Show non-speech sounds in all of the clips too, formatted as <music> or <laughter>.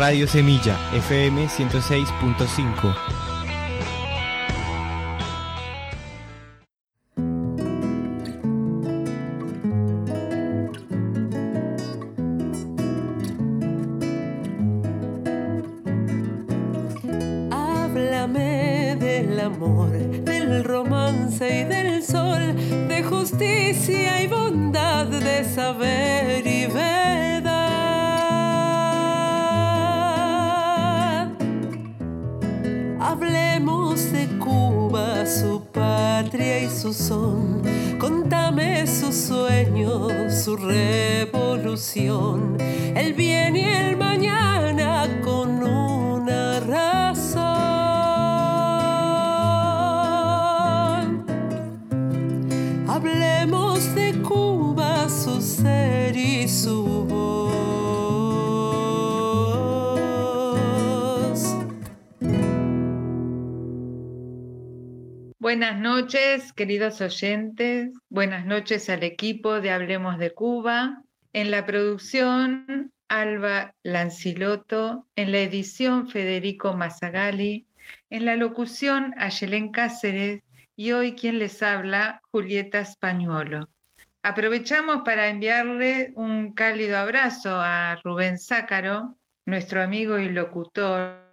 Radio Semilla, FM 106.5. queridos oyentes. Buenas noches al equipo de Hablemos de Cuba. En la producción, Alba Lanciloto. En la edición, Federico Mazzagali. En la locución, Ayelén Cáceres. Y hoy quien les habla, Julieta Españuolo. Aprovechamos para enviarle un cálido abrazo a Rubén Zácaro, nuestro amigo y locutor,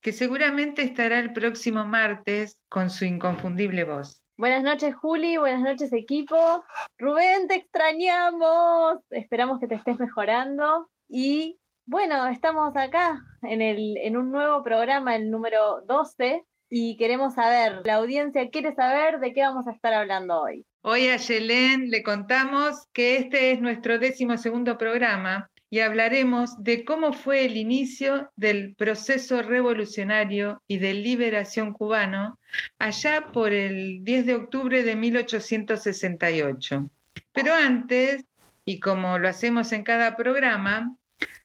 que seguramente estará el próximo martes con su inconfundible voz. Buenas noches, Juli. Buenas noches, equipo. Rubén, te extrañamos. Esperamos que te estés mejorando. Y bueno, estamos acá en, el, en un nuevo programa, el número 12, y queremos saber, la audiencia quiere saber de qué vamos a estar hablando hoy. Hoy a Yelén le contamos que este es nuestro décimo segundo programa y hablaremos de cómo fue el inicio del proceso revolucionario y de liberación cubano allá por el 10 de octubre de 1868. Pero antes, y como lo hacemos en cada programa,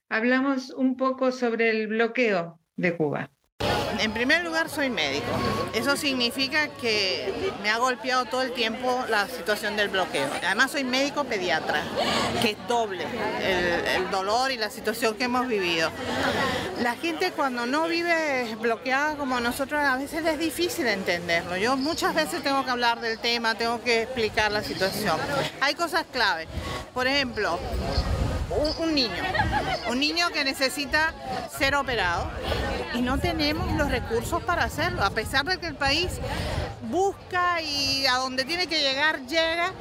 hablamos un poco sobre el bloqueo de Cuba. En primer lugar, soy médico. Eso significa que me ha golpeado todo el tiempo la situación del bloqueo. Además, soy médico pediatra, que es doble el, dolor y la situación que hemos vivido. La gente cuando no vive bloqueada como nosotros, a veces es difícil entenderlo. Yo muchas veces tengo que hablar del tema, tengo que explicar la situación. Hay cosas clave. Por ejemplo, un, un, niño, un niño que necesita ser operado. Y no tenemos los recursos para hacerlo, a pesar de que el país busca y a donde tiene que llegar llega,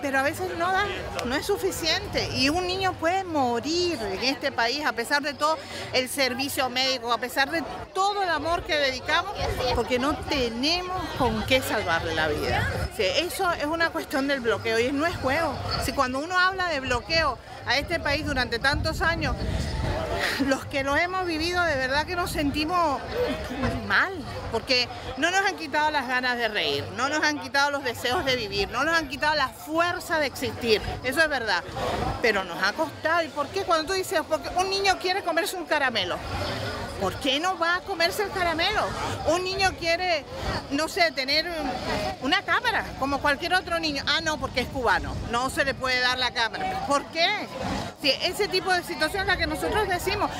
pero a veces no da, no es suficiente. Y un niño puede morir en este país a pesar de todo el servicio médico, a pesar de todo el amor que dedicamos, porque no tenemos con qué salvarle la vida. Eso es una cuestión del bloqueo y no es juego. Si cuando uno habla de bloqueo a este país durante tantos años, los que lo hemos vivido de verdad que nos sentimos mal, porque no nos han quitado las ganas de reír, no nos han quitado los deseos de vivir, no nos han quitado la fuerza de existir, eso es verdad, pero nos ha costado. ¿Y por qué? Cuando tú dices, porque un niño quiere comerse un caramelo, ¿por qué no va a comerse el caramelo? Un niño quiere, no sé, tener una cámara, como cualquier otro niño. Ah, no, porque es cubano, no se le puede dar la cámara. ¿Por qué? Sí, ese tipo de situación es la que nosotros decimos.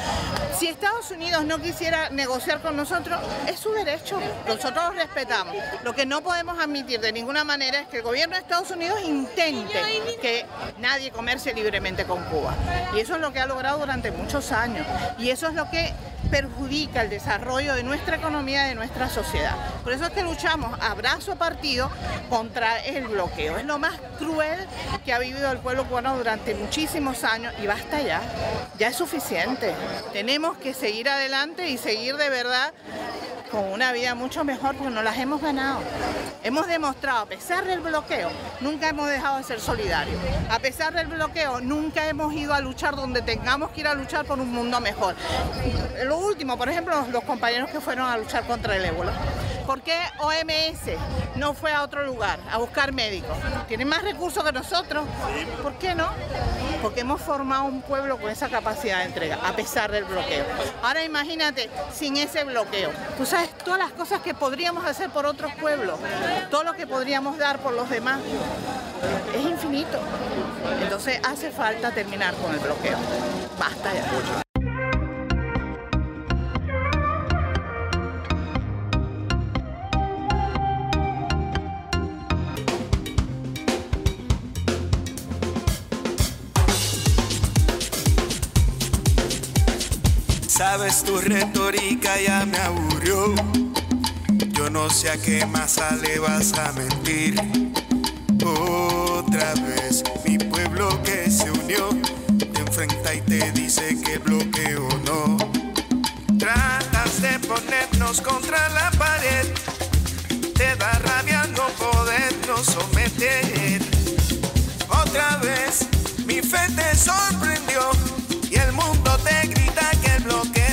Si Estados Unidos no quisiera negociar con nosotros, es su derecho. Nosotros lo respetamos. Lo que no podemos admitir de ninguna manera es que el gobierno de Estados Unidos intente que nadie comercie libremente con Cuba. Y eso es lo que ha logrado durante muchos años. Y eso es lo que perjudica el desarrollo de nuestra economía de nuestra sociedad. Por eso es que luchamos a brazo partido contra el bloqueo. Es lo más cruel que ha vivido el pueblo cubano durante muchísimos años y basta ya. Ya es suficiente. Tenemos que seguir adelante y seguir de verdad con una vida mucho mejor porque nos las hemos ganado. Hemos demostrado, a pesar del bloqueo, nunca hemos dejado de ser solidarios. A pesar del bloqueo, nunca hemos ido a luchar donde tengamos que ir a luchar por un mundo mejor. Lo último, por ejemplo, los compañeros que fueron a luchar contra el ébola. ¿Por qué OMS no fue a otro lugar a buscar médicos? Tienen más recursos que nosotros. ¿Por qué no? Porque hemos formado un pueblo con esa capacidad de entrega, a pesar del bloqueo. Ahora imagínate, sin ese bloqueo. Tú sabes todas las cosas que podríamos hacer por otros pueblos, todo lo que podríamos dar por los demás. Es infinito. Entonces hace falta terminar con el bloqueo. Basta ya. Tu retórica ya me aburrió. Yo no sé a qué masa le vas a mentir. Otra vez, mi pueblo que se unió te enfrenta y te dice que bloqueo no. Tratas de ponernos contra la pared. Te da rabia no podernos someter. Otra vez, mi fe te sorprendió y el mundo te grita que el bloqueo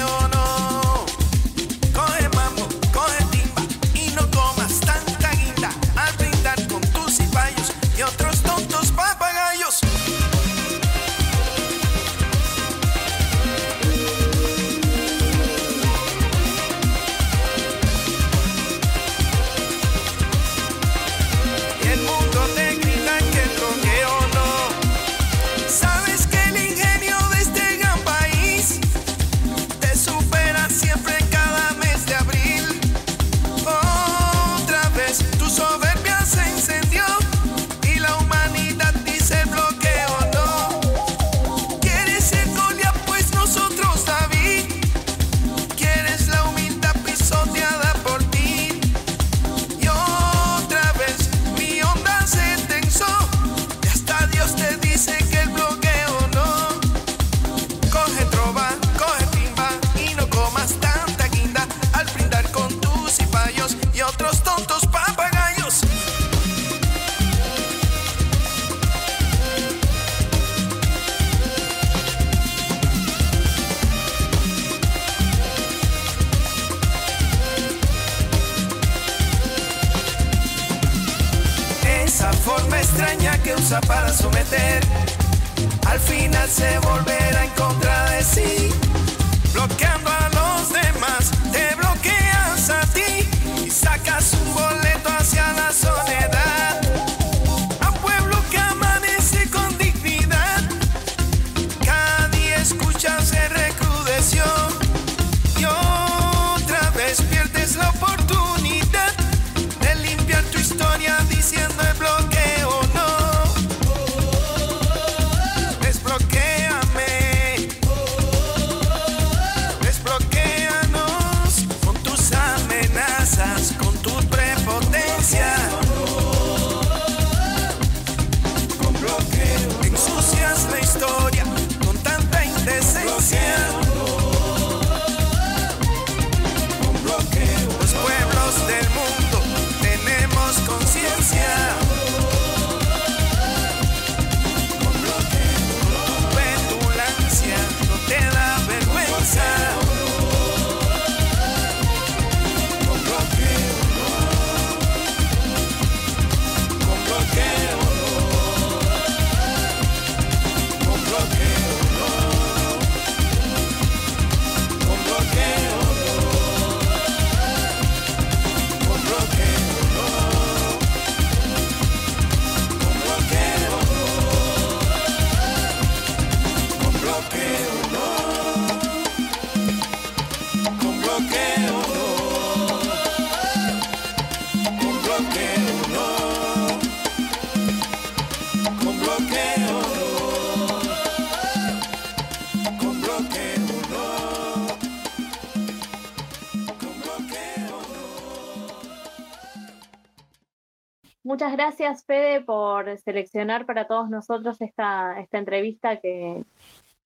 Gracias, Fede, por seleccionar para todos nosotros esta, esta entrevista que,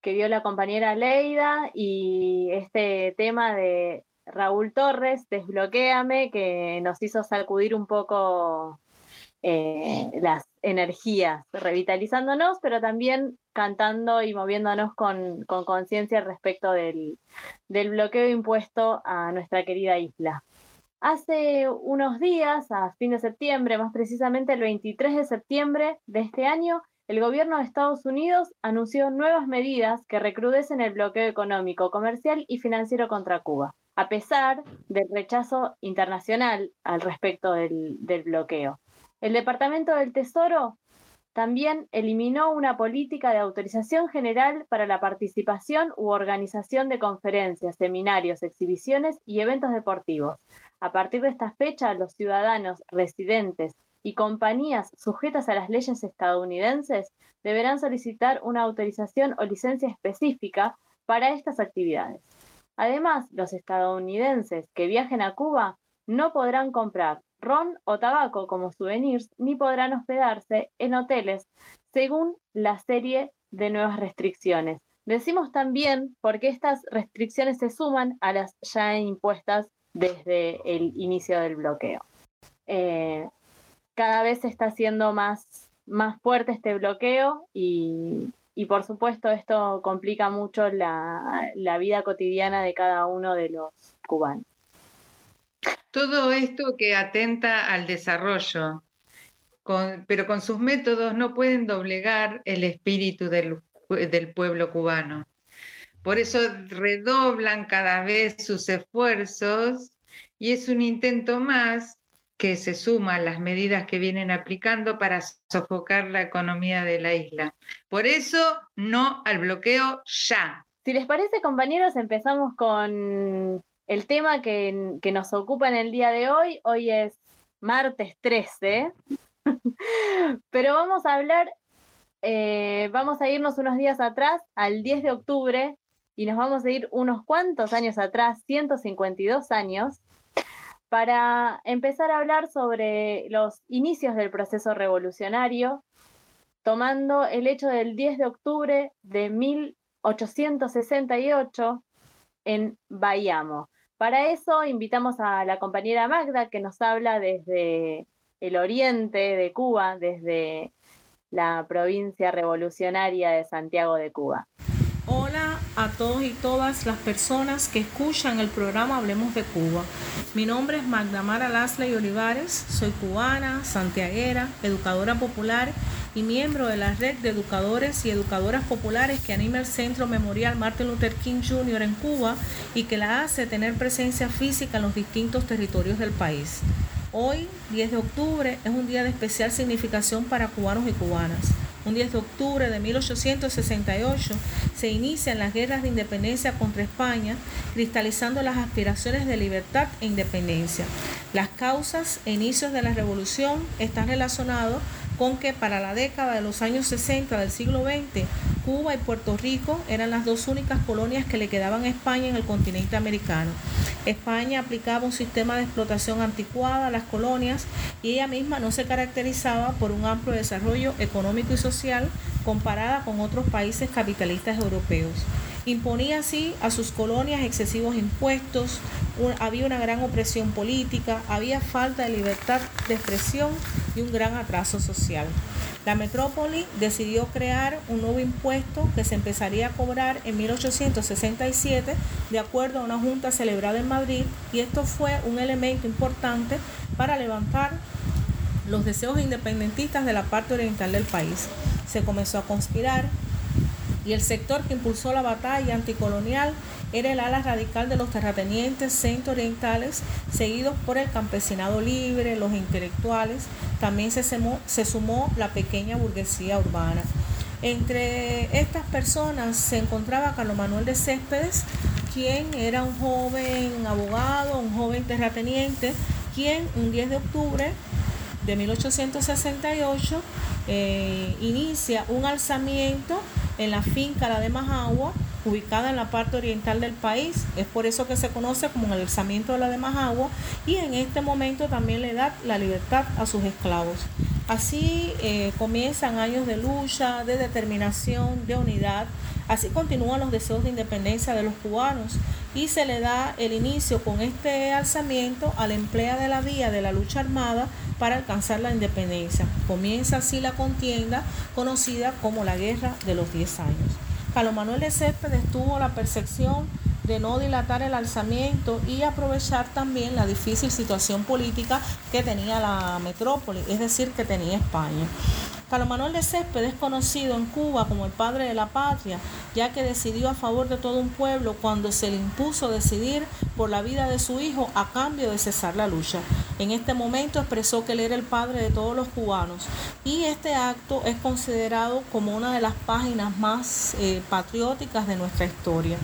que dio la compañera Leida y este tema de Raúl Torres, Desbloquéame, que nos hizo sacudir un poco eh, las energías, revitalizándonos, pero también cantando y moviéndonos con con conciencia respecto del, del bloqueo impuesto a nuestra querida isla. Hace unos días, a fin de septiembre, más precisamente el 23 de septiembre de este año, el gobierno de Estados Unidos anunció nuevas medidas que recrudecen el bloqueo económico, comercial y financiero contra Cuba, a pesar del rechazo internacional al respecto del, del bloqueo. El Departamento del Tesoro también eliminó una política de autorización general para la participación u organización de conferencias, seminarios, exhibiciones y eventos deportivos. A partir de esta fecha, los ciudadanos residentes y compañías sujetas a las leyes estadounidenses deberán solicitar una autorización o licencia específica para estas actividades. Además, los estadounidenses que viajen a Cuba no podrán comprar ron o tabaco como souvenirs ni podrán hospedarse en hoteles según la serie de nuevas restricciones. Decimos también porque estas restricciones se suman a las ya impuestas desde el inicio del bloqueo. Eh, cada vez se está haciendo más, más fuerte este bloqueo y, por supuesto esto complica mucho la, vida cotidiana de cada uno de los cubanos. Todo esto que atenta al desarrollo, pero con sus métodos no pueden doblegar el espíritu del, del pueblo cubano. Por eso redoblan cada vez sus esfuerzos y es un intento más que se suma a las medidas que vienen aplicando para sofocar la economía de la isla. Por eso, no al bloqueo ya. Si les parece, compañeros, empezamos con el tema que, nos ocupa en el día de hoy. Hoy es martes 13, <laughs> pero vamos a hablar, eh, vamos a irnos unos días atrás, al 10 de octubre, y nos vamos a ir unos cuantos años atrás, 152 años, para empezar a hablar sobre los inicios del proceso revolucionario, tomando el hecho del 10 de octubre de 1868 en Bayamo. Para eso invitamos a la compañera Magda que nos habla desde el oriente de Cuba, desde la provincia revolucionaria de Santiago de Cuba. A todos y todas las personas que escuchan el programa Hablemos de Cuba. Mi nombre es Magda Mara Lasley Olivares, soy cubana, santiaguera, educadora popular y miembro de la red de educadores y educadoras populares que anima el Centro Memorial Martin Luther King Jr. en Cuba y que la hace tener presencia física en los distintos territorios del país. Hoy, 10 de octubre, es un día de especial significación para cubanos y cubanas. Un 10 de octubre de 1868 se inician las guerras de independencia contra España, cristalizando las aspiraciones de libertad e independencia. Las causas e inicios de la revolución están relacionados con que para la década de los años 60 del siglo XX, Cuba y Puerto Rico eran las dos únicas colonias que le quedaban a España en el continente americano. España aplicaba un sistema de explotación anticuada a las colonias y ella misma no se caracterizaba por un amplio desarrollo económico y social comparada con otros países capitalistas europeos. Imponía así a sus colonias excesivos impuestos, había una gran opresión política, había falta de libertad de expresión y un gran atraso social. La metrópoli decidió crear un nuevo impuesto que se empezaría a cobrar en 1867 de acuerdo a una junta celebrada en Madrid y esto fue un elemento importante para levantar los deseos independentistas de la parte oriental del país. Se comenzó a conspirar y el sector que impulsó la batalla anticolonial era el ala radical de los terratenientes centro-orientales, seguidos por el campesinado libre, los intelectuales, también se se sumó la pequeña burguesía urbana. Entre estas personas se encontraba Carlos Manuel de Céspedes, quien era un joven abogado, un joven terrateniente, quien un 10 de octubre de 1868 eh, inicia un alzamiento en la finca La de Majagua, ubicada en la parte oriental del país. Es por eso que se conoce como el alzamiento de la de Majagua y en este momento también le da la libertad a sus esclavos. Así eh, comienzan años de lucha, de determinación, de unidad. Así continúan los deseos de independencia de los cubanos y se le da el inicio con este alzamiento a la emplea de la vía de la lucha armada para alcanzar la independencia. Comienza así la contienda conocida como la Guerra de los 10 años. Carlos Manuel de Céspedes tuvo la percepción de no dilatar el alzamiento y aprovechar también la difícil situación política que tenía la metrópoli, es decir, que tenía España. Manuel de Céspedes es conocido en Cuba como el padre de la patria, ya que decidió a favor de todo un pueblo cuando se le impuso decidir por la vida de su hijo a cambio de cesar la lucha. En este momento expresó que él era el padre de todos los cubanos y este acto es considerado como una de las páginas más eh, patrióticas de nuestra historia.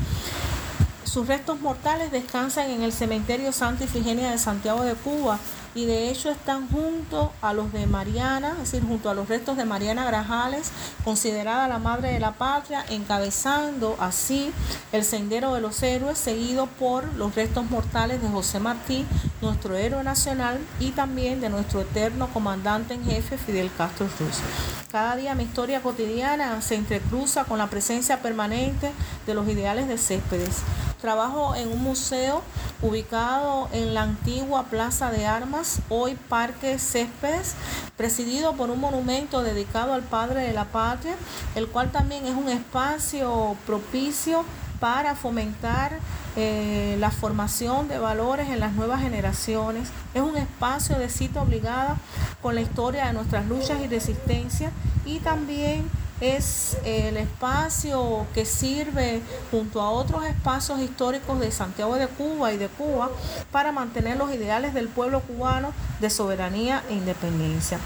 sus restos mortales descansan en el cementerio Santa Ifigenia de Santiago de Cuba y de hecho están junto a los de Mariana, es decir, junto a los restos de Mariana Grajales, considerada la madre de la patria, encabezando así el sendero de los héroes, seguido por los restos mortales de José Martí, nuestro héroe nacional, y también de nuestro eterno comandante en jefe Fidel Castro Cruz. Cada día mi historia cotidiana se entrecruza con la presencia permanente de los ideales de Céspedes. Trabajo en un museo ubicado en la antigua Plaza de Armas, hoy Parque Céspedes, presidido por un monumento dedicado al Padre de la Patria, el cual también es un espacio propicio para fomentar eh, la formación de valores en las nuevas generaciones. Es un espacio de cita obligada con la historia de nuestras luchas y resistencia y también es el espacio que sirve junto a otros espacios históricos de Santiago de Cuba y de Cuba para mantener los ideales del pueblo cubano de soberanía e independencia.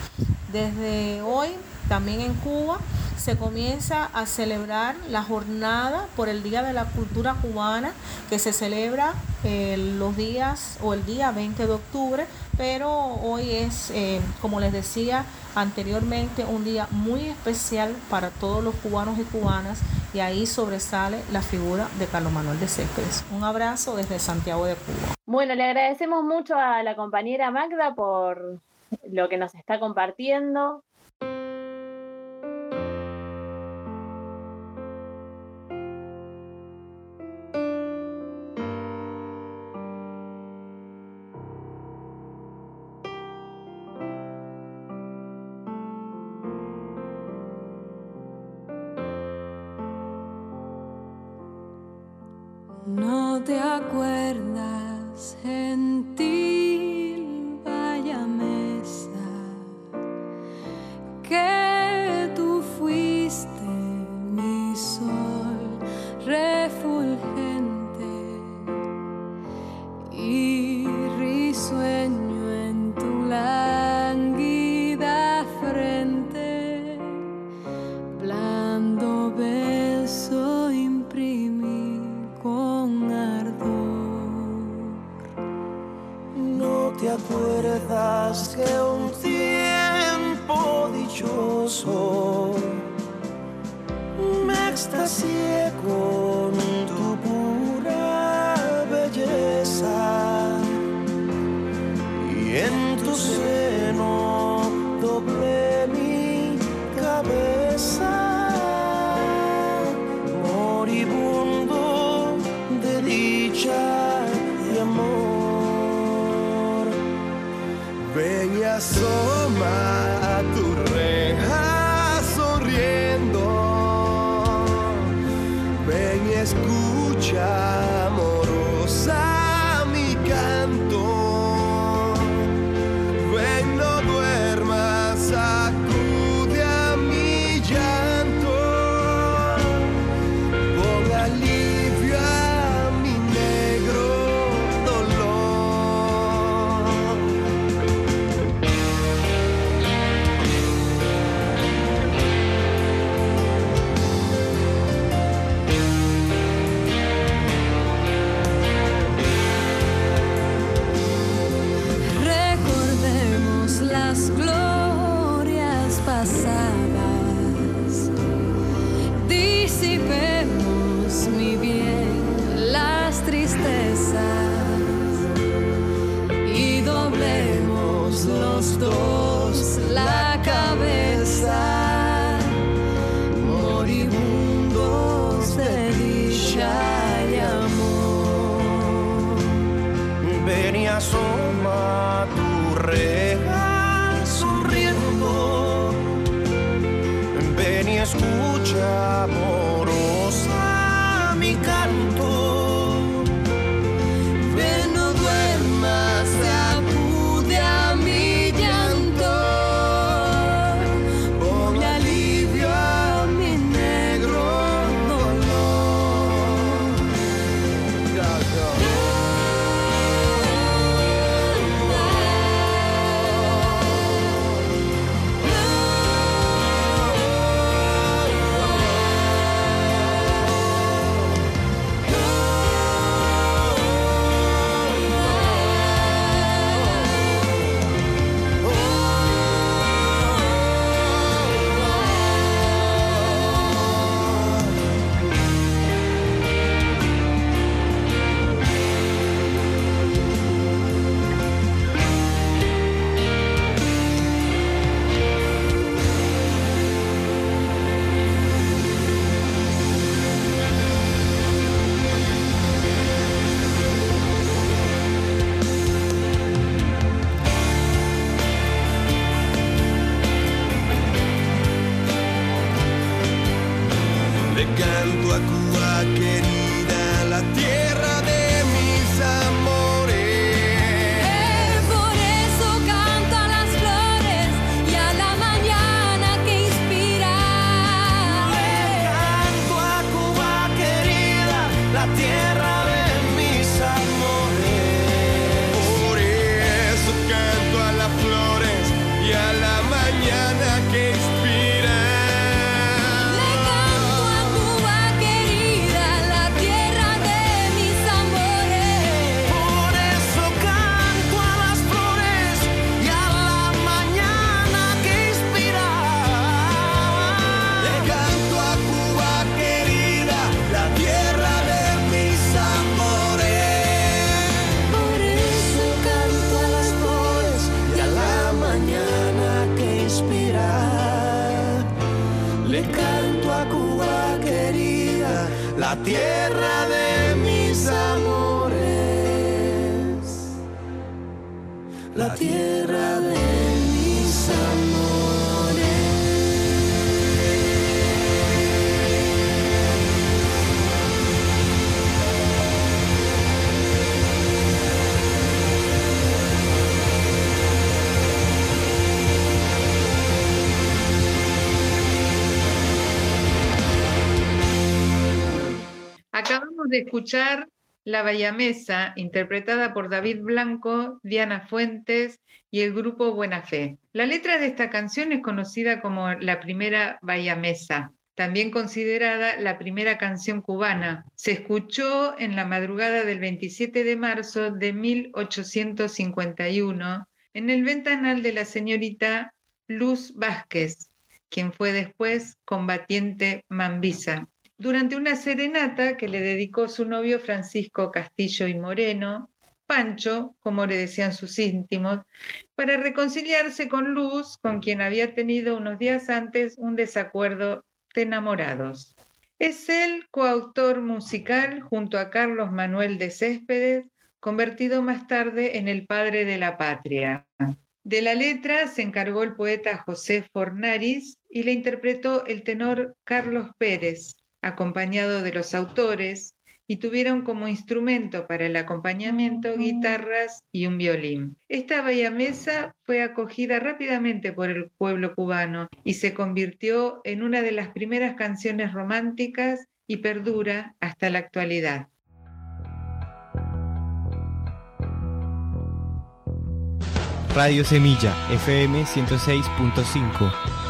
Desde hoy, también en Cuba, se comienza a celebrar la jornada por el Día de la Cultura Cubana que se celebra eh, los días o el día 20 de octubre, pero hoy es, eh, como les decía anteriormente, un día muy especial para todos los cubanos y cubanas y ahí sobresale la figura de Carlos Manuel de Céspedes. Un abrazo desde Santiago de Cuba. Bueno, le agradecemos mucho a la compañera Magda por lo que nos está compartiendo, Ven y escuchar La Bayamesa, interpretada por David Blanco, Diana Fuentes y el grupo Buena Fe. La letra de esta canción es conocida como la primera Bayamesa, también considerada la primera canción cubana. Se escuchó en la madrugada del 27 de marzo de 1851 en el ventanal de la señorita Luz Vázquez, quien fue después combatiente mambisa. Durante una serenata que le dedicó su novio Francisco Castillo y Moreno, Pancho, como le decían sus íntimos, para reconciliarse con Luz, con quien había tenido unos días antes un desacuerdo de enamorados. Es el coautor musical junto a Carlos Manuel de Céspedes, convertido más tarde en el padre de la patria. De la letra se encargó el poeta José Fornaris y le interpretó el tenor Carlos Pérez, acompañado de los autores, y tuvieron como instrumento para el acompañamiento guitarras y un violín. Esta bayamesa fue acogida rápidamente por el pueblo cubano y se convirtió en una de las primeras canciones románticas y perdura hasta la actualidad. Radio Semilla, FM 106.5.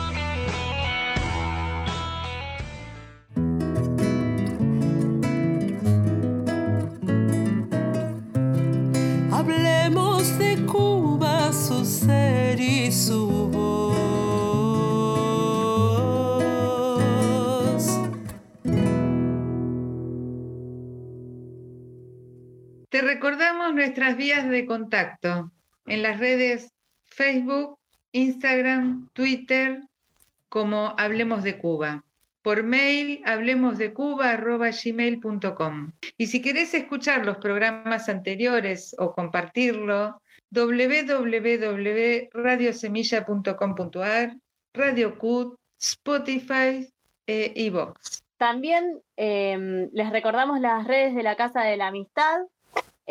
vías de contacto en las redes Facebook, Instagram, Twitter, como Hablemos de Cuba. Por mail, hablemosdecuba.gmail.com. Y si querés escuchar los programas anteriores o compartirlo, www.radiosemilla.com.ar, Radio Cut, Spotify e iVoox. También eh, les recordamos las redes de la Casa de la Amistad.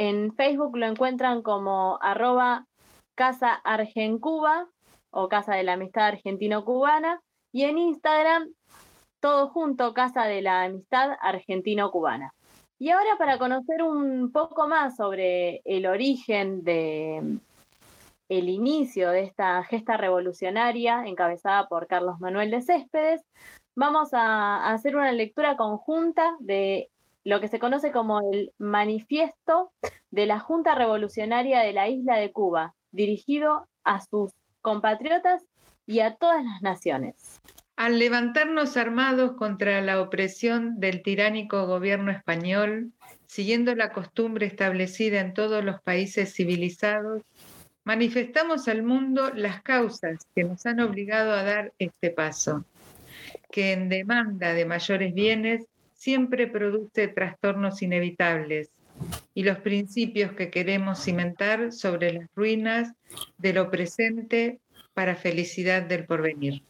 En Facebook lo encuentran como arroba Casa Argencuba o Casa de la Amistad Argentino-Cubana. Y en Instagram, todo junto, Casa de la Amistad Argentino-Cubana. Y ahora para conocer un poco más sobre el origen de el inicio de esta gesta revolucionaria encabezada por Carlos Manuel de Céspedes, vamos a, a hacer una lectura conjunta de lo que se conoce como el Manifiesto de la Junta Revolucionaria de la Isla de Cuba, dirigido a sus compatriotas y a todas las naciones. Al levantarnos armados contra la opresión del tiránico gobierno español, siguiendo la costumbre establecida en todos los países civilizados, manifestamos al mundo las causas que nos han obligado a dar este paso, que en demanda de mayores bienes siempre produce trastornos inevitables y los principios que queremos cimentar sobre las ruinas de lo presente para felicidad del porvenir.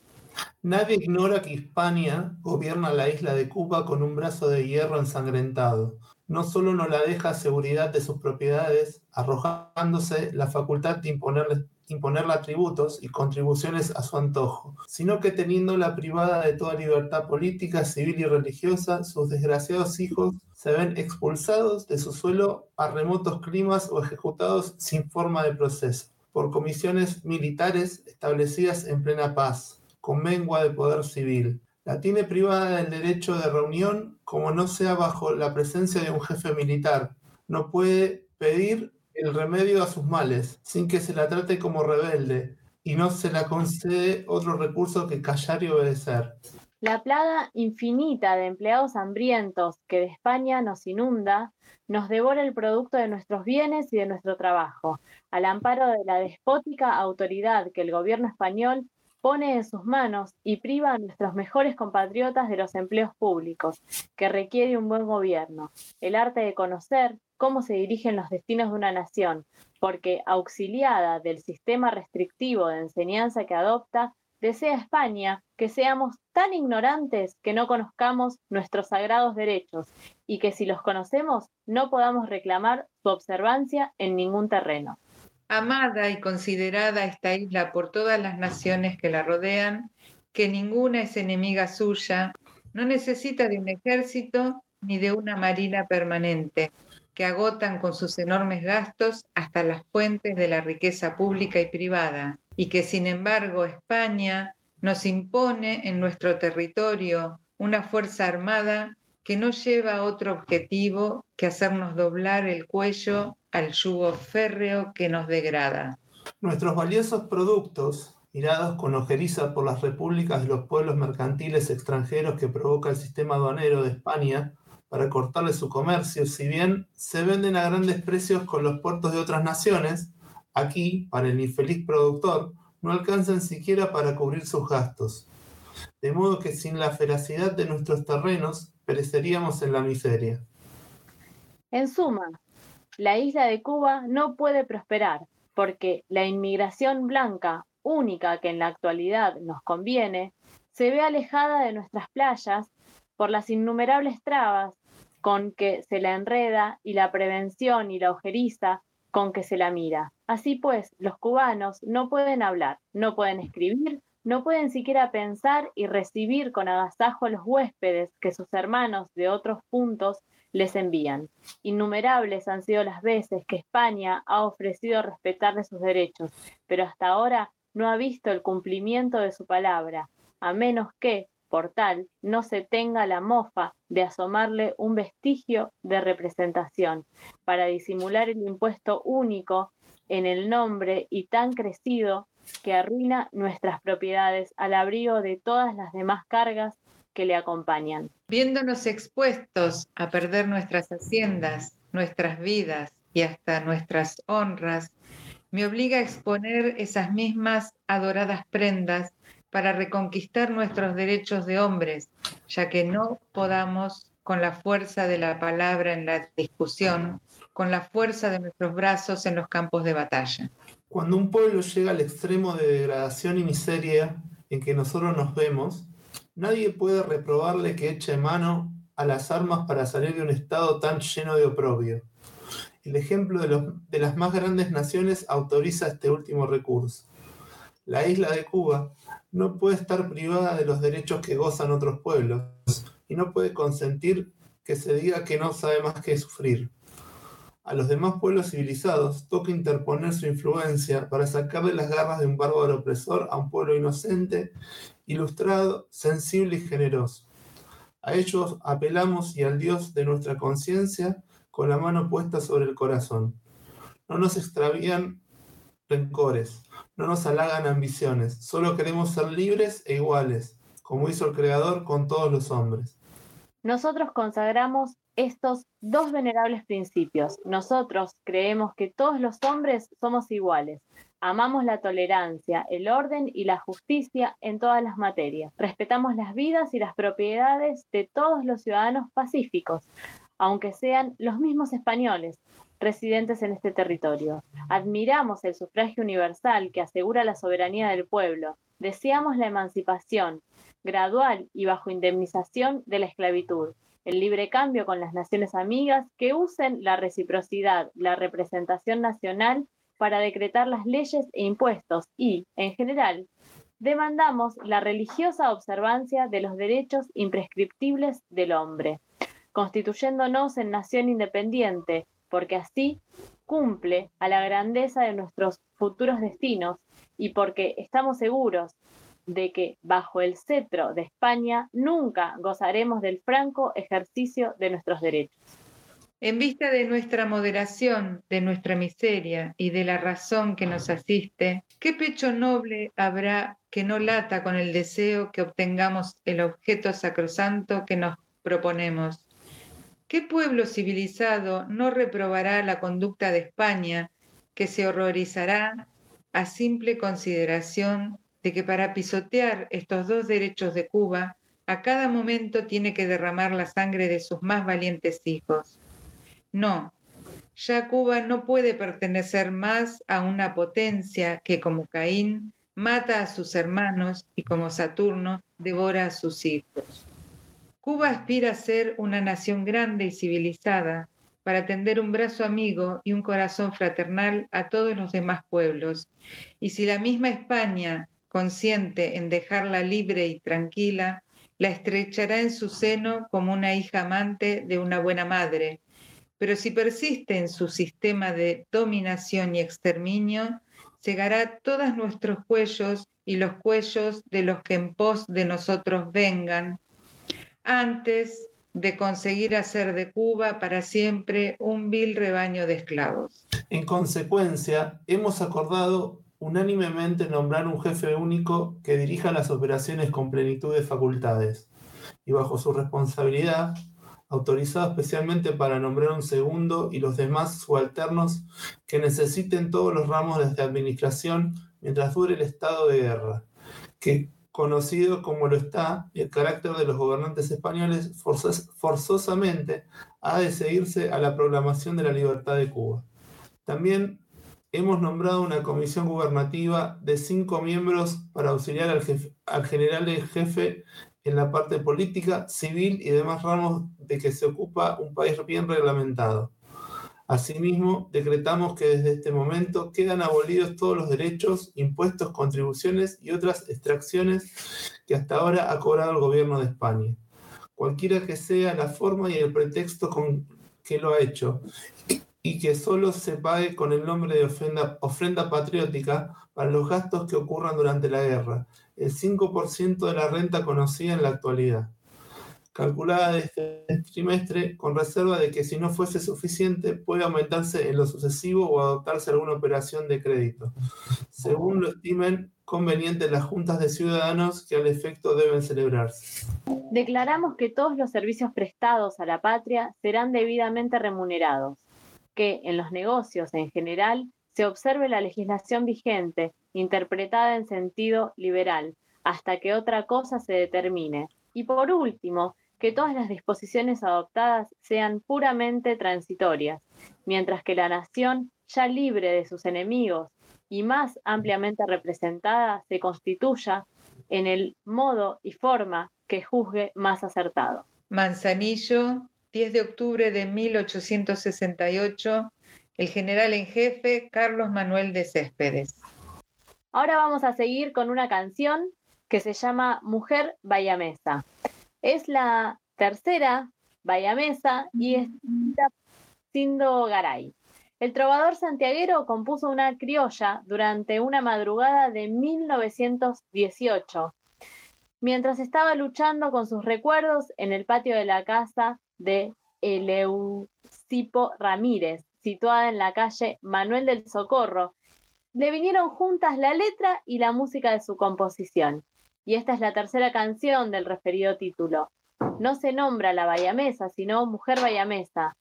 Nadie ignora que Hispania gobierna la isla de Cuba con un brazo de hierro ensangrentado. No solo no la deja seguridad de sus propiedades, arrojándose la facultad de imponerle, imponerle tributos y contribuciones a su antojo, sino que teniéndola privada de toda libertad política, civil y religiosa, sus desgraciados hijos se ven expulsados de su suelo a remotos climas o ejecutados sin forma de proceso, por comisiones militares establecidas en plena paz, con mengua de poder civil. La tiene privada del derecho de reunión como no sea bajo la presencia de un jefe militar. No puede pedir el remedio a sus males sin que se la trate como rebelde y no se la concede otro recurso que callar y obedecer. La plaga infinita de empleados hambrientos que de España nos inunda nos devora el producto de nuestros bienes y de nuestro trabajo, al amparo de la despótica autoridad que el gobierno español pone en sus manos y priva a nuestros mejores compatriotas de los empleos públicos, que requiere un buen gobierno, el arte de conocer cómo se dirigen los destinos de una nación, porque auxiliada del sistema restrictivo de enseñanza que adopta, desea España que seamos tan ignorantes que no conozcamos nuestros sagrados derechos y que si los conocemos no podamos reclamar su observancia en ningún terreno. Amada y considerada esta isla por todas las naciones que la rodean, que ninguna es enemiga suya, no necesita de un ejército ni de una marina permanente, que agotan con sus enormes gastos hasta las fuentes de la riqueza pública y privada, y que sin embargo España nos impone en nuestro territorio una fuerza armada que no lleva otro objetivo que hacernos doblar el cuello al yugo férreo que nos degrada. Nuestros valiosos productos, mirados con ojeriza por las repúblicas de los pueblos mercantiles extranjeros que provoca el sistema aduanero de España para cortarle su comercio, si bien se venden a grandes precios con los puertos de otras naciones, aquí, para el infeliz productor, no alcanzan siquiera para cubrir sus gastos. De modo que sin la feracidad de nuestros terrenos pereceríamos en la miseria. En suma, la isla de Cuba no puede prosperar porque la inmigración blanca, única que en la actualidad nos conviene, se ve alejada de nuestras playas por las innumerables trabas con que se la enreda y la prevención y la ojeriza con que se la mira. Así pues, los cubanos no pueden hablar, no pueden escribir, no pueden siquiera pensar y recibir con agasajo a los huéspedes que sus hermanos de otros puntos les envían. Innumerables han sido las veces que España ha ofrecido respetarle sus derechos, pero hasta ahora no ha visto el cumplimiento de su palabra, a menos que, por tal, no se tenga la mofa de asomarle un vestigio de representación, para disimular el impuesto único en el nombre y tan crecido que arruina nuestras propiedades al abrigo de todas las demás cargas que le acompañan. Viéndonos expuestos a perder nuestras haciendas, nuestras vidas y hasta nuestras honras, me obliga a exponer esas mismas adoradas prendas para reconquistar nuestros derechos de hombres, ya que no podamos con la fuerza de la palabra en la discusión, con la fuerza de nuestros brazos en los campos de batalla. Cuando un pueblo llega al extremo de degradación y miseria en que nosotros nos vemos, Nadie puede reprobarle que eche mano a las armas para salir de un estado tan lleno de oprobio. El ejemplo de, de las más grandes naciones autoriza este último recurso. La isla de Cuba no puede estar privada de los derechos que gozan otros pueblos y no puede consentir que se diga que no sabe más que sufrir. A los demás pueblos civilizados toca interponer su influencia para sacarle las garras de un bárbaro opresor a un pueblo inocente ilustrado, sensible y generoso. A ellos apelamos y al Dios de nuestra conciencia con la mano puesta sobre el corazón. No nos extravían rencores, no nos halagan ambiciones, solo queremos ser libres e iguales, como hizo el Creador con todos los hombres. Nosotros consagramos estos dos venerables principios. Nosotros creemos que todos los hombres somos iguales, Amamos la tolerancia, el orden y la justicia en todas las materias. Respetamos las vidas y las propiedades de todos los ciudadanos pacíficos, aunque sean los mismos españoles residentes en este territorio. Admiramos el sufragio universal que asegura la soberanía del pueblo deseamos la emancipación, gradual y bajo indemnización de la esclavitud, el libre cambio con las naciones amigas que usen la reciprocidad, la representación nacional para decretar las leyes e impuestos. Y, en general, demandamos la religiosa observancia de los derechos imprescriptibles del hombre, constituyéndonos en nación independiente, porque así cumple a la grandeza de nuestros futuros destinos y porque estamos seguros de que bajo el cetro de España nunca gozaremos del franco ejercicio de nuestros derechos. En vista de nuestra moderación, de nuestra miseria y de la razón que nos asiste, ¿qué pecho noble habrá que no lata con el deseo que obtengamos el objeto sacrosanto que nos proponemos? ¿Qué pueblo civilizado no reprobará la conducta de España, que se horrorizará a simple consideración de que para pisotear estos dos derechos de Cuba, a cada momento tiene que derramar la sangre de sus más valientes hijos? No, ya Cuba no puede pertenecer más a una potencia que como Caín mata a sus hermanos y como Saturno devora a sus hijos. Cuba aspira a ser una nación grande y civilizada para tender un brazo amigo y un corazón fraternal a todos los demás pueblos. Y si la misma España, consciente en dejarla libre y tranquila, la estrechará en su seno como una hija amante de una buena madre. Pero si persiste en su sistema de dominación y exterminio, cegará todos nuestros cuellos y los cuellos de los que en pos de nosotros vengan, antes de conseguir hacer de Cuba para siempre un vil rebaño de esclavos. En consecuencia, hemos acordado unánimemente nombrar un jefe único que dirija las operaciones con plenitud de facultades y bajo su responsabilidad, autorizado especialmente para nombrar un segundo y los demás subalternos que necesiten todos los ramos de administración mientras dure el estado de guerra, que conocido como lo está, el carácter de los gobernantes españoles forzosamente ha de seguirse a la proclamación de la libertad de Cuba. También hemos nombrado una comisión gubernativa de cinco miembros para auxiliar al, al general de jefe en la parte política, civil y demás ramos de que se ocupa un país bien reglamentado. Asimismo, decretamos que desde este momento quedan abolidos todos los derechos, impuestos, contribuciones y otras extracciones que hasta ahora ha cobrado el gobierno de España, cualquiera que sea la forma y el pretexto con que lo ha hecho, y que solo se pague con el nombre de ofrenda, patriótica para los gastos que ocurran durante la guerra, el 5% de la renta conocida en la actualidad calculada de este trimestre, con reserva de que si no fuese suficiente puede aumentarse en lo sucesivo o adoptarse alguna operación de crédito, según lo estimen conveniente las juntas de ciudadanos que al efecto deben celebrarse. Declaramos que todos los servicios prestados a la patria serán debidamente remunerados, que en los negocios en general se observe la legislación vigente, interpretada en sentido liberal, hasta que otra cosa se determine. Y por último, que todas las disposiciones adoptadas sean puramente transitorias, mientras que la nación, ya libre de sus enemigos y más ampliamente representada, se constituya en el modo y forma que juzgue más acertado. Manzanillo, 10 de octubre de 1868, el general en jefe Carlos Manuel de Céspedes. Ahora vamos a seguir con una canción que se llama Mujer Mesa. Es la tercera Mesa y está Sindo Garay. El trovador santiaguero compuso una criolla durante una madrugada de 1918, mientras estaba luchando con sus recuerdos en el patio de la casa de Eleusipo Ramírez, situada en la calle Manuel del Socorro. Le vinieron juntas la letra y la música de su composición y esta es la tercera canción del referido título. No se nombra la Bayamesa, sino Mujer Bayamesa,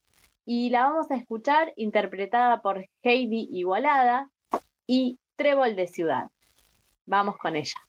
y la vamos a escuchar interpretada por Heidi Igualada y Trébol de Ciudad. Vamos con ella.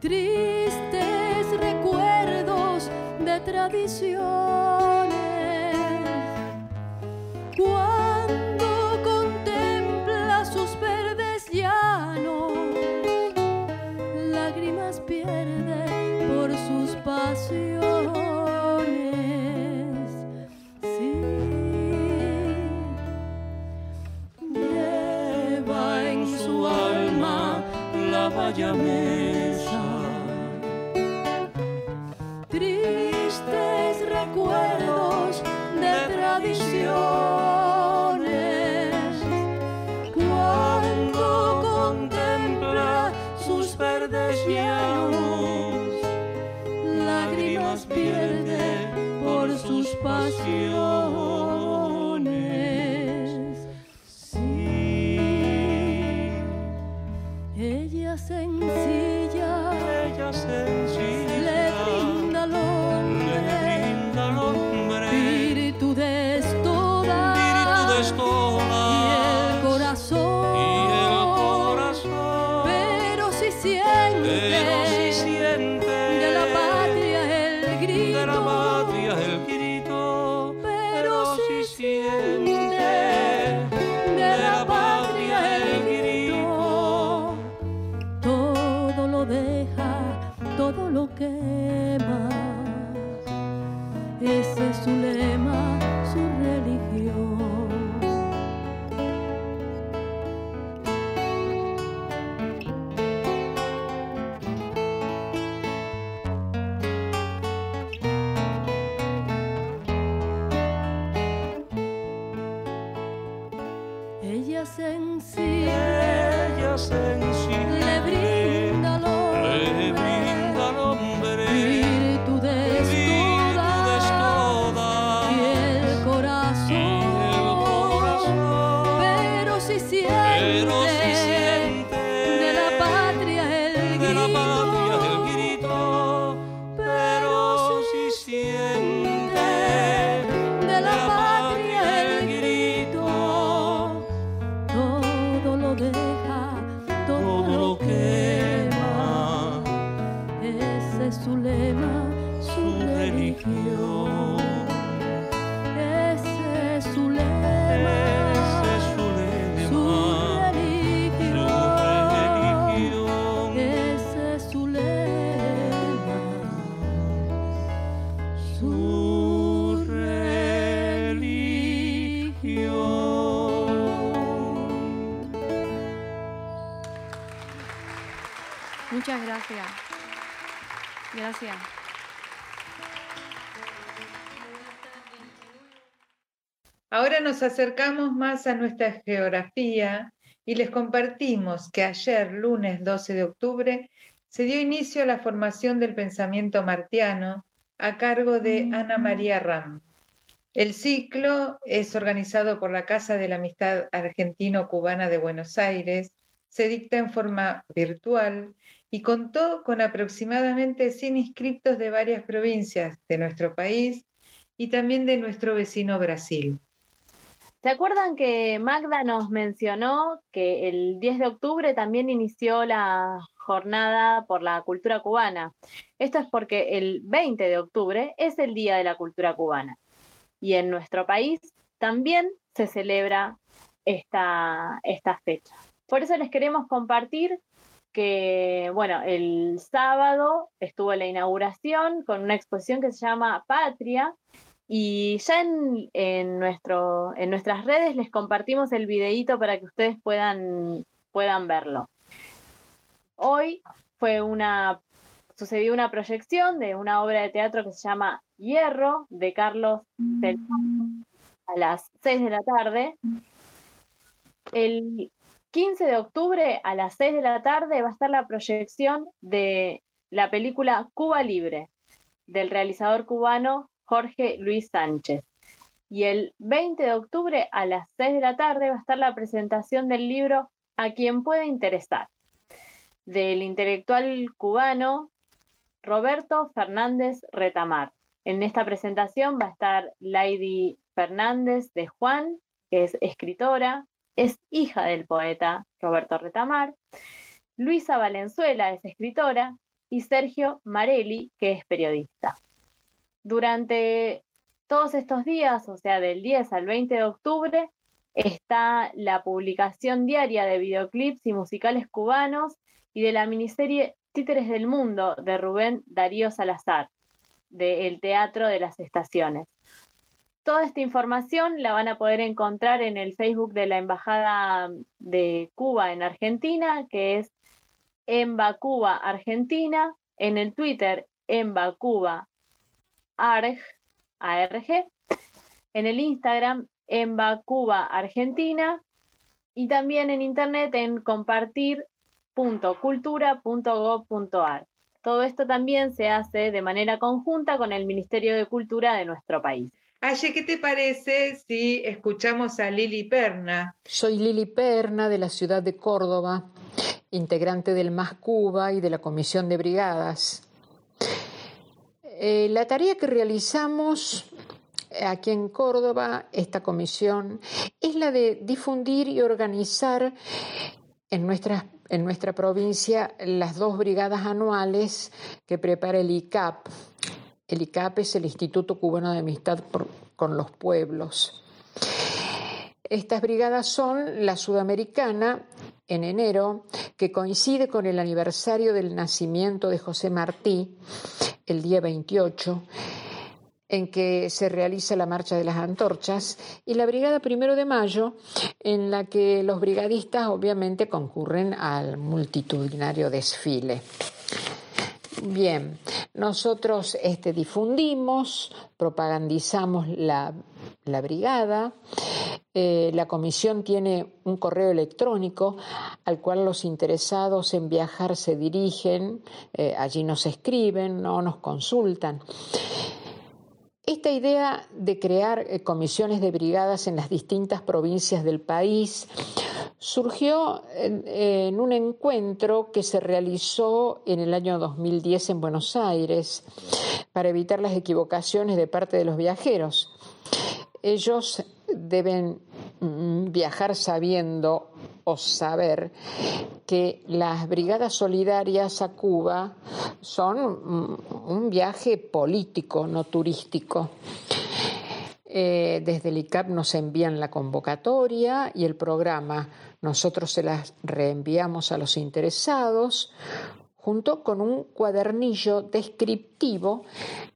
Tristes recuerdos de tradiciones. sing. Gracias. Ahora nos acercamos más a nuestra geografía y les compartimos que ayer, lunes 12 de octubre, se dio inicio a la formación del pensamiento martiano a cargo de Ana María Ram. El ciclo es organizado por la Casa de la Amistad Argentino-Cubana de Buenos Aires, se dicta en forma virtual y contó con aproximadamente 100 inscriptos de varias provincias de nuestro país y también de nuestro vecino Brasil. ¿Se acuerdan que Magda nos mencionó que el 10 de octubre también inició la jornada por la cultura cubana? Esto es porque el 20 de octubre es el Día de la Cultura Cubana. Y en nuestro país también se celebra esta, esta fecha. Por eso les queremos compartir que, bueno, el sábado estuvo la inauguración con una exposición que se llama Patria, y ya en, en, nuestras redes les compartimos el videíto para que ustedes puedan, puedan verlo. Hoy fue una, sucedió una proyección de una obra de teatro que se llama Hierro, de Carlos Telón, a las 6 de la tarde. El 15 de octubre a las 6 de la tarde va a estar la proyección de la película Cuba Libre, del realizador cubano Jorge Luis Sánchez. Y el 20 de octubre a las 6 de la tarde va a estar la presentación del libro A quien pueda interesar, del intelectual cubano Roberto Fernández Retamar, En esta presentación va a estar Lady Fernández de Juan, que es escritora, es hija del poeta Roberto Retamar. Luisa Valenzuela es escritora y Sergio Marelli, que es periodista. Durante todos estos días, o sea, del 10 al 20 de octubre, está la publicación diaria de videoclips y musicales cubanos y de la miniserie Títeres del Mundo de Rubén Darío Salazar, del Teatro de las Estaciones. Toda esta información la van a poder encontrar en el Facebook de la Embajada de Cuba en Argentina, que es Emba Cuba Argentina, en el Twitter Emba Cuba ARG, ARG, en el Instagram Emba Cuba Argentina y también en internet en compartir.cultura.gov.ar. Todo esto también se hace de manera conjunta con el Ministerio de Cultura de nuestro país. Aye, ¿qué te parece si escuchamos a Lili Perna? Soy Lili Perna de la ciudad de Córdoba, integrante del MAS Cuba y de la Comisión de Brigadas. Eh, la tarea que realizamos aquí en Córdoba, esta comisión, es la de difundir y organizar en en nuestra provincia las dos brigadas anuales que prepara el ICAP. El ICAP es el Instituto Cubano de Amistad con los Pueblos. Estas brigadas son la sudamericana en enero, que coincide con el aniversario del nacimiento de José Martí, el día 28, en que se realiza la marcha de las antorchas, y la Brigada Primero de Mayo, en la que los brigadistas obviamente concurren al multitudinario desfile. Bien, nosotros este, difundimos, propagandizamos la, la brigada. Eh, la comisión tiene un correo electrónico al cual los interesados en viajar se dirigen, eh, allí nos escriben, no nos consultan. Esta idea de crear eh, comisiones de brigadas en las distintas provincias del país surgió en, un encuentro que se realizó en el año 2010 en Buenos Aires para evitar las equivocaciones de parte de los viajeros. Ellos deben mm, viajar sabiendo o saber que las brigadas solidarias a Cuba son un viaje político, no turístico. Eh, desde el ICAP nos envían la convocatoria y el programa. Nosotros se las reenviamos a los interesados junto con un cuadernillo descriptivo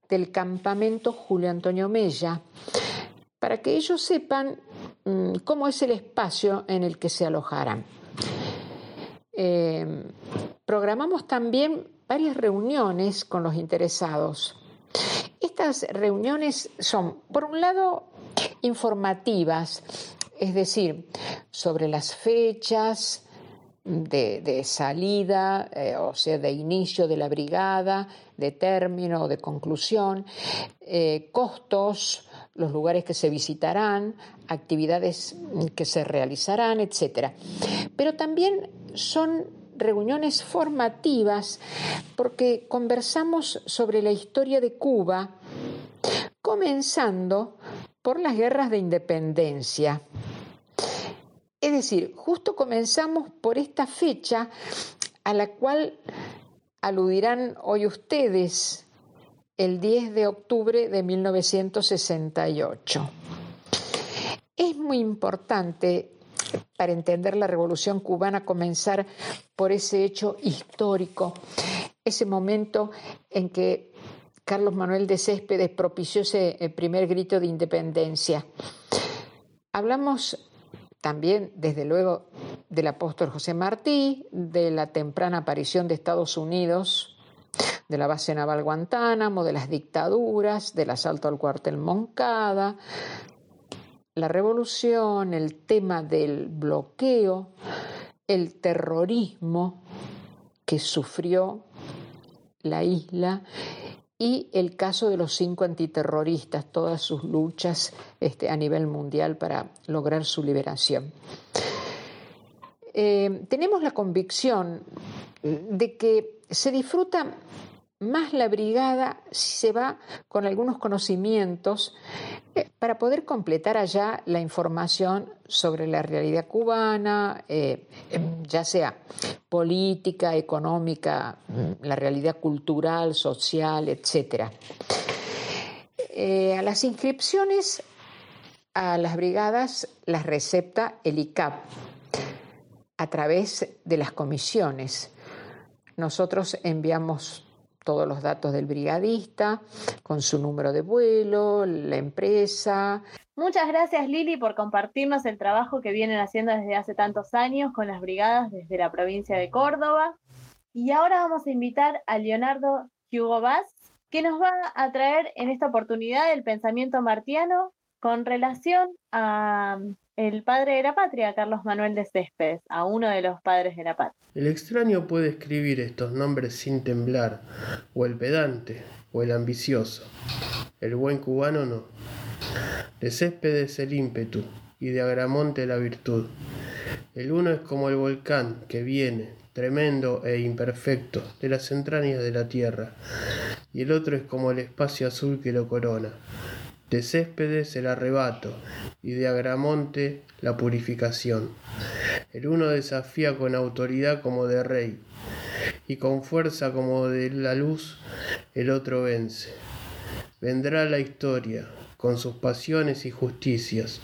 del campamento Julio Antonio Mella, para que ellos sepan mmm, cómo es el espacio en el que se alojarán. Eh, programamos también varias reuniones con los interesados. Estas reuniones son, por un lado, informativas, es decir, sobre las fechas, de, salida, eh, o sea, de inicio de la brigada, de término o de conclusión, eh, costos, los lugares que se visitarán, actividades que se realizarán, etc. Pero también son reuniones formativas porque conversamos sobre la historia de Cuba, comenzando por las guerras de independencia. Es decir, justo comenzamos por esta fecha a la cual aludirán hoy ustedes, el 10 de octubre de 1968. Es muy importante para entender la revolución cubana comenzar por ese hecho histórico, ese momento en que Carlos Manuel de Céspedes propició ese primer grito de independencia. Hablamos también, desde luego, del apóstol José Martí, de la temprana aparición de Estados Unidos, de la base naval Guantánamo, de las dictaduras, del asalto al cuartel Moncada, la revolución, el tema del bloqueo, el terrorismo que sufrió la isla y el caso de los cinco antiterroristas, todas sus luchas este, a nivel mundial para lograr su liberación. Eh, tenemos la convicción de que se disfruta más la brigada se va con algunos conocimientos eh, para poder completar allá la información sobre la realidad cubana, eh, em, ya sea política, económica, mm, la realidad cultural, social, etc. Eh, a las inscripciones a las brigadas las recepta el ICAP a través de las comisiones. Nosotros enviamos todos los datos del brigadista, con su número de vuelo, la empresa. Muchas gracias Lili por compartirnos el trabajo que vienen haciendo desde hace tantos años con las brigadas desde la provincia de Córdoba. Y ahora vamos a invitar a Leonardo Hugo Vaz, que nos va a traer en esta oportunidad el pensamiento martiano con relación a el padre de la patria, Carlos Manuel de Céspedes, a uno de los padres de la patria. El extraño puede escribir estos nombres sin temblar, o el pedante, o el ambicioso. El buen cubano no. De Céspedes el ímpetu, y de Agramonte la virtud. El uno es como el volcán que viene, tremendo e imperfecto, de las entrañas de la tierra, y el otro es como el espacio azul que lo corona de Céspedes el arrebato y de Agramonte la purificación. El uno desafía con autoridad como de rey y con fuerza como de la luz el otro vence. Vendrá la historia con sus pasiones y justicias,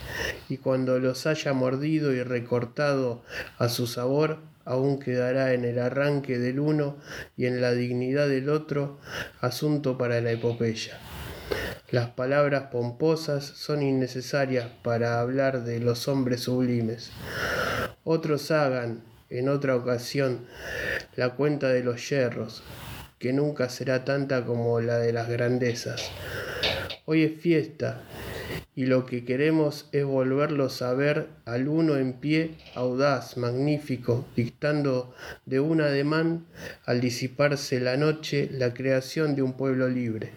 y cuando los haya mordido y recortado a su sabor, aún quedará en el arranque del uno y en la dignidad del otro asunto para la epopeya. Las palabras pomposas son innecesarias para hablar de los hombres sublimes. Otros hagan, en otra ocasión, la cuenta de los yerros, que nunca será tanta como la de las grandezas. Hoy es fiesta y lo que queremos es volverlos a ver al uno en pie, audaz, magnífico, dictando de un ademán, al disiparse la noche, la creación de un pueblo libre,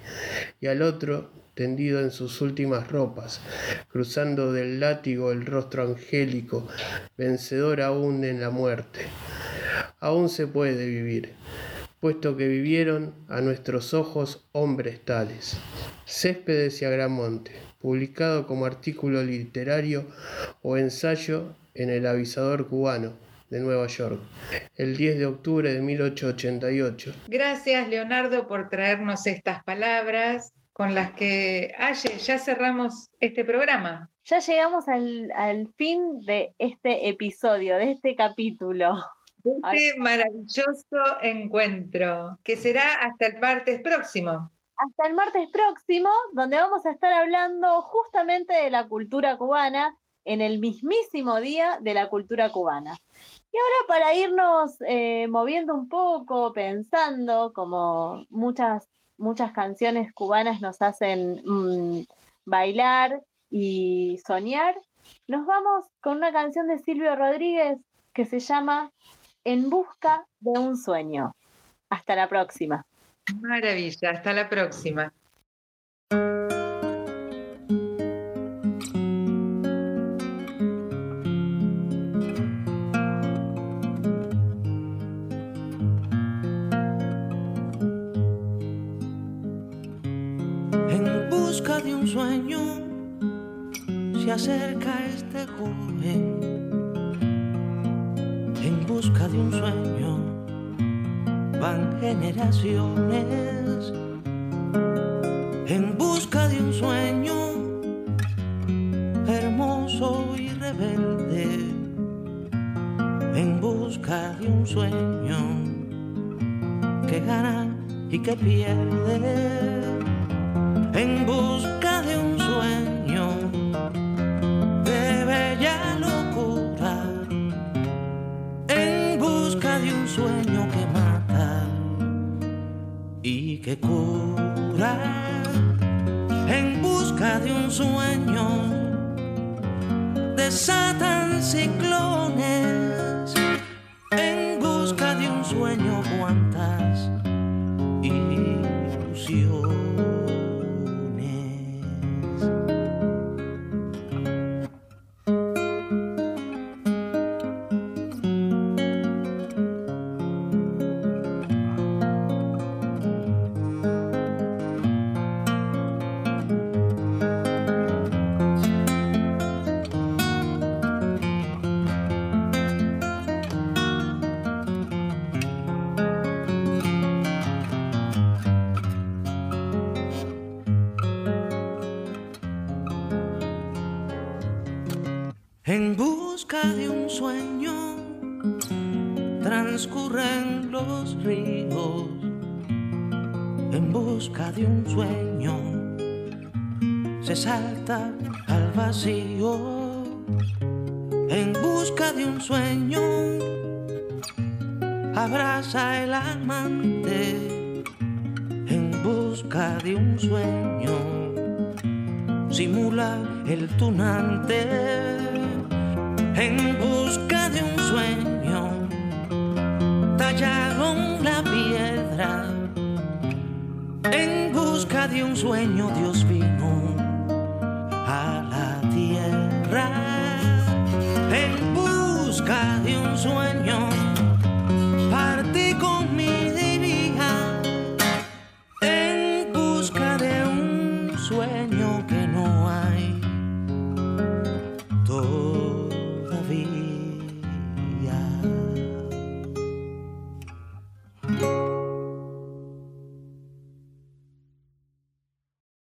y al otro, tendido en sus últimas ropas, cruzando del látigo el rostro angélico, vencedor aún en la muerte. Aún se puede vivir, puesto que vivieron a nuestros ojos hombres tales. Céspedes y Agramonte, publicado como artículo literario o ensayo en el Avisador Cubano de Nueva York, el 10 de octubre de 1888. Gracias, Leonardo, por traernos estas palabras con las que Aye, ya cerramos este programa. Ya llegamos al, al fin de este episodio, de este capítulo. Este maravilloso encuentro, que será hasta el martes próximo. Hasta el martes próximo, donde vamos a estar hablando justamente de la cultura cubana en el mismísimo día de la cultura cubana. Y ahora para irnos eh, moviendo un poco, pensando, como muchas, muchas canciones cubanas nos hacen mm, bailar y soñar, nos vamos con una canción de Silvio Rodríguez que se llama En busca de un sueño. Hasta la próxima. Maravilla, hasta la próxima. En busca de un sueño se acerca este joven. En busca de un sueño van generaciones. En busca de un sueño hermoso y rebelde. En busca de un sueño que gana y que pierde en busca de un sueño. Desatan ciclones, ríos. En busca de un sueño se salta al vacío. En busca de un sueño abraza el amante. En busca de un sueño simula el tunante en busca de un sueño, de un sueño, Dios vino